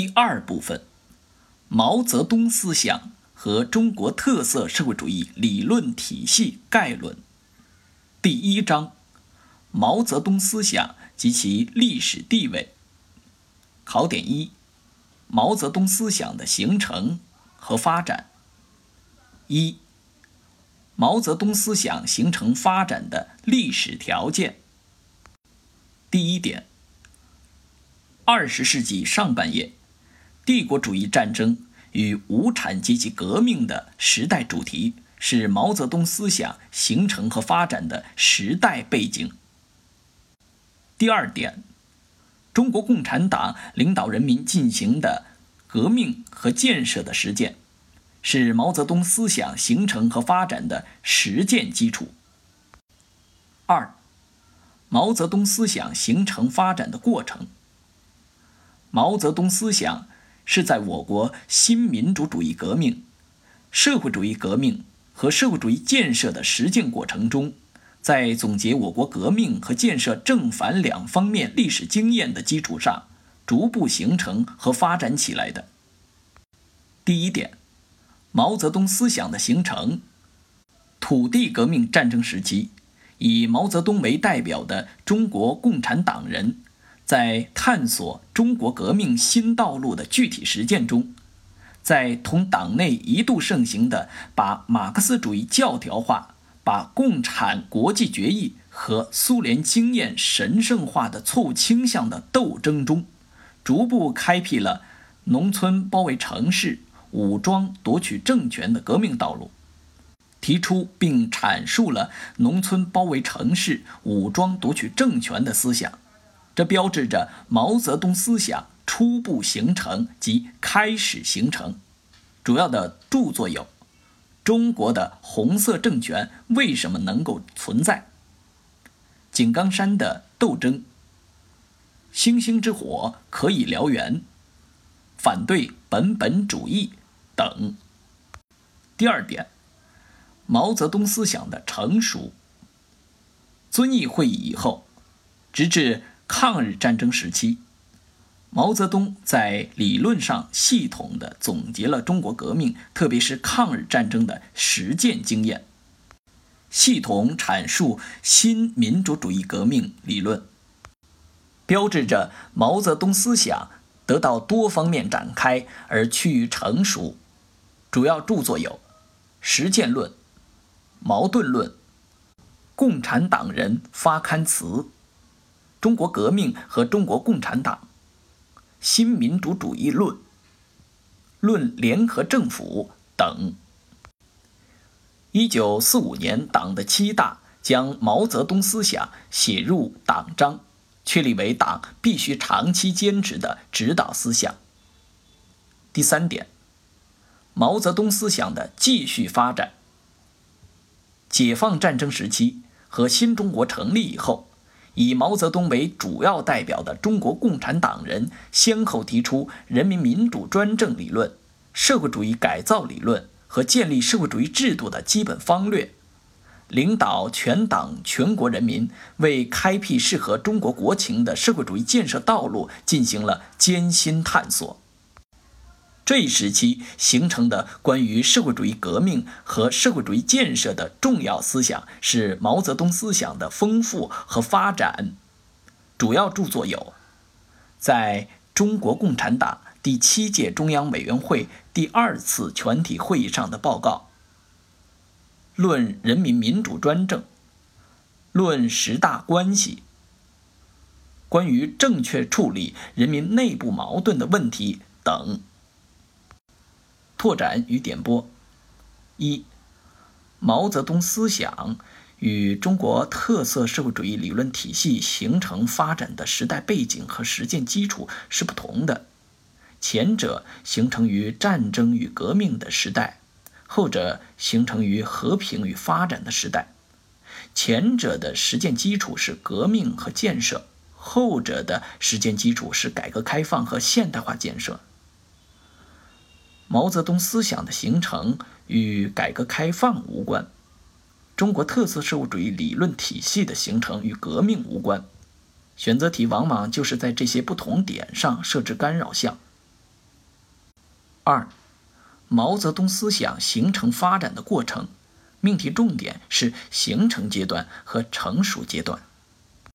第二部分：毛泽东思想和中国特色社会主义理论体系概论。第一章：毛泽东思想及其历史地位。考点一：毛泽东思想的形成和发展。一、毛泽东思想形成发展的历史条件。第一点：二十世纪上半叶。帝国主义战争与无产阶级革命的时代主题是毛泽东思想形成和发展的时代背景。第二点，中国共产党领导人民进行的革命和建设的实践，是毛泽东思想形成和发展的实践基础。二，毛泽东思想形成发展的过程。毛泽东思想。是在我国新民主主义革命、社会主义革命和社会主义建设的实践过程中，在总结我国革命和建设正反两方面历史经验的基础上，逐步形成和发展起来的。第一点，毛泽东思想的形成。土地革命战争时期，以毛泽东为代表的中国共产党人。在探索中国革命新道路的具体实践中，在同党内一度盛行的把马克思主义教条化、把共产国际决议和苏联经验神圣化的错误倾向的斗争中，逐步开辟了农村包围城市、武装夺取政权的革命道路，提出并阐述了农村包围城市、武装夺取政权的思想。这标志着毛泽东思想初步形成及开始形成。主要的著作有：《中国的红色政权为什么能够存在》《井冈山的斗争》《星星之火可以燎原》《反对本本主义》等。第二点，毛泽东思想的成熟。遵义会议以后，直至。抗日战争时期，毛泽东在理论上系统地总结了中国革命，特别是抗日战争的实践经验，系统阐述新民主主义革命理论，标志着毛泽东思想得到多方面展开而趋于成熟。主要著作有《实践论》《矛盾论》《共产党人发刊词》。中国革命和中国共产党，新民主主义论，论联合政府等。一九四五年，党的七大将毛泽东思想写入党章，确立为党必须长期坚持的指导思想。第三点，毛泽东思想的继续发展。解放战争时期和新中国成立以后。以毛泽东为主要代表的中国共产党人，先后提出人民民主专政理论、社会主义改造理论和建立社会主义制度的基本方略，领导全党全国人民为开辟适合中国国情的社会主义建设道路进行了艰辛探索。这一时期形成的关于社会主义革命和社会主义建设的重要思想，是毛泽东思想的丰富和发展。主要著作有：在中国共产党第七届中央委员会第二次全体会议上的报告、论人民民主专政、论十大关系、关于正确处理人民内部矛盾的问题等。拓展与点拨：一、毛泽东思想与中国特色社会主义理论体系形成发展的时代背景和实践基础是不同的，前者形成于战争与革命的时代，后者形成于和平与发展的时代。前者的实践基础是革命和建设，后者的实践基础是改革开放和现代化建设。毛泽东思想的形成与改革开放无关，中国特色社会主义理论体系的形成与革命无关。选择题往往就是在这些不同点上设置干扰项。二、毛泽东思想形成发展的过程，命题重点是形成阶段和成熟阶段。